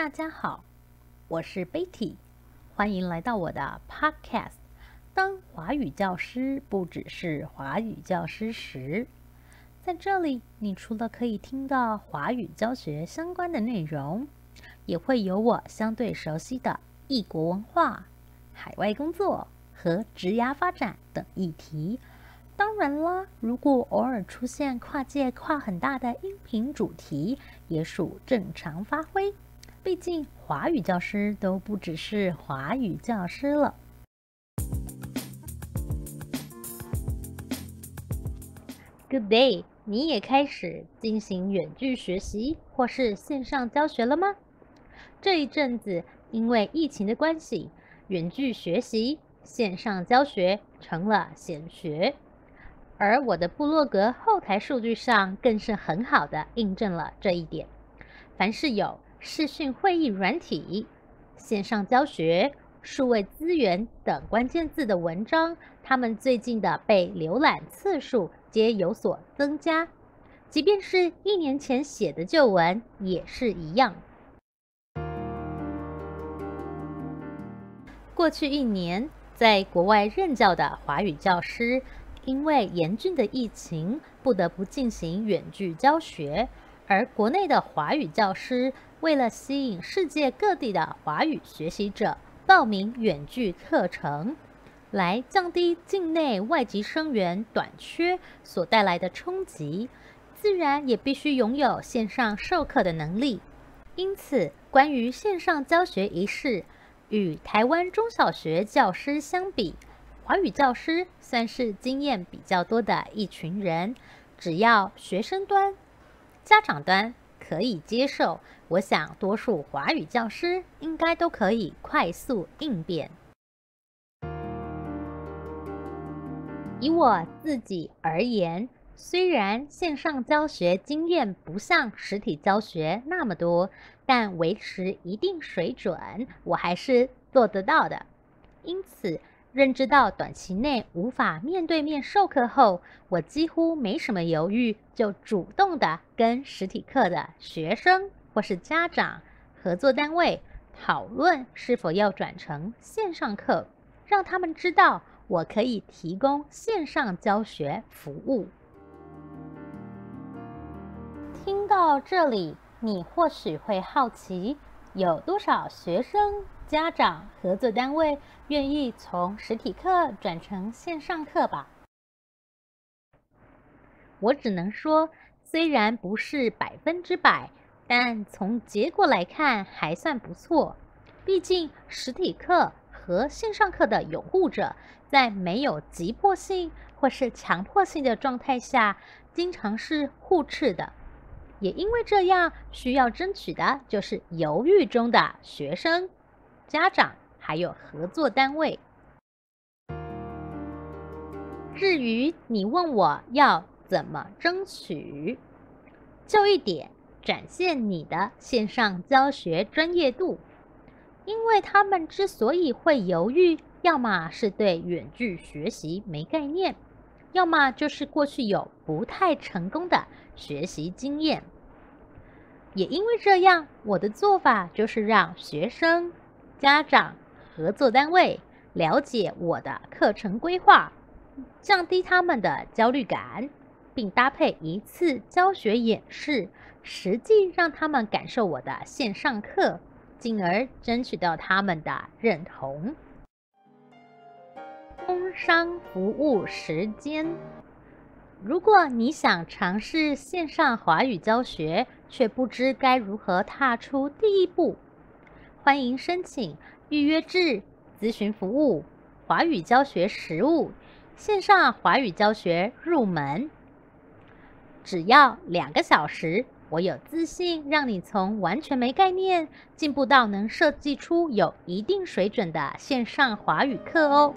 大家好，我是 Betty，欢迎来到我的 Podcast。当华语教师不只是华语教师时，在这里，你除了可以听到华语教学相关的内容，也会有我相对熟悉的异国文化、海外工作和职涯发展等议题。当然啦，如果偶尔出现跨界跨很大的音频主题，也属正常发挥。毕竟，华语教师都不只是华语教师了。Good day，你也开始进行远距学习或是线上教学了吗？这一阵子，因为疫情的关系，远距学习、线上教学成了显学。而我的部落格后台数据上，更是很好的印证了这一点。凡是有视讯会议软体、线上教学、数位资源等关键字的文章，他们最近的被浏览次数皆有所增加。即便是一年前写的旧文，也是一样。过去一年，在国外任教的华语教师，因为严峻的疫情，不得不进行远距教学。而国内的华语教师为了吸引世界各地的华语学习者报名远距课程，来降低境内外籍生源短缺所带来的冲击，自然也必须拥有线上授课的能力。因此，关于线上教学一事，与台湾中小学教师相比，华语教师算是经验比较多的一群人。只要学生端，家长端可以接受，我想多数华语教师应该都可以快速应变。以我自己而言，虽然线上教学经验不像实体教学那么多，但维持一定水准，我还是做得到的。因此，认知到短期内无法面对面授课后，我几乎没什么犹豫，就主动的跟实体课的学生或是家长、合作单位讨论是否要转成线上课，让他们知道我可以提供线上教学服务。听到这里，你或许会好奇，有多少学生？家长、合作单位愿意从实体课转成线上课吧？我只能说，虽然不是百分之百，但从结果来看还算不错。毕竟实体课和线上课的拥护者，在没有急迫性或是强迫性的状态下，经常是互斥的。也因为这样，需要争取的就是犹豫中的学生。家长还有合作单位。至于你问我要怎么争取，就一点，展现你的线上教学专业度。因为他们之所以会犹豫，要么是对远距学习没概念，要么就是过去有不太成功的学习经验。也因为这样，我的做法就是让学生。家长、合作单位了解我的课程规划，降低他们的焦虑感，并搭配一次教学演示，实际让他们感受我的线上课，进而争取到他们的认同。工商服务时间，如果你想尝试线上华语教学，却不知该如何踏出第一步。欢迎申请预约制咨询服务，华语教学实务，线上华语教学入门，只要两个小时，我有自信让你从完全没概念进步到能设计出有一定水准的线上华语课哦。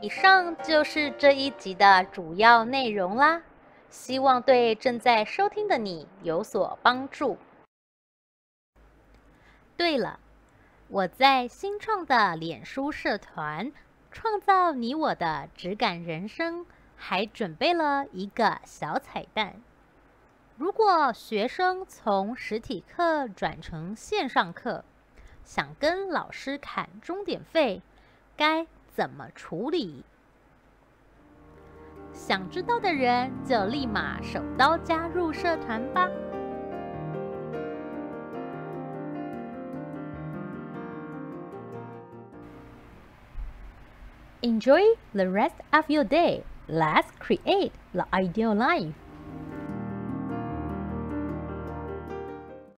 以上就是这一集的主要内容啦，希望对正在收听的你有所帮助。对了，我在新创的脸书社团“创造你我的质感人生”还准备了一个小彩蛋。如果学生从实体课转成线上课，想跟老师砍钟点费，该怎么处理？想知道的人就立马手刀加入社团吧！Enjoy the rest of your day. Let's create the ideal life.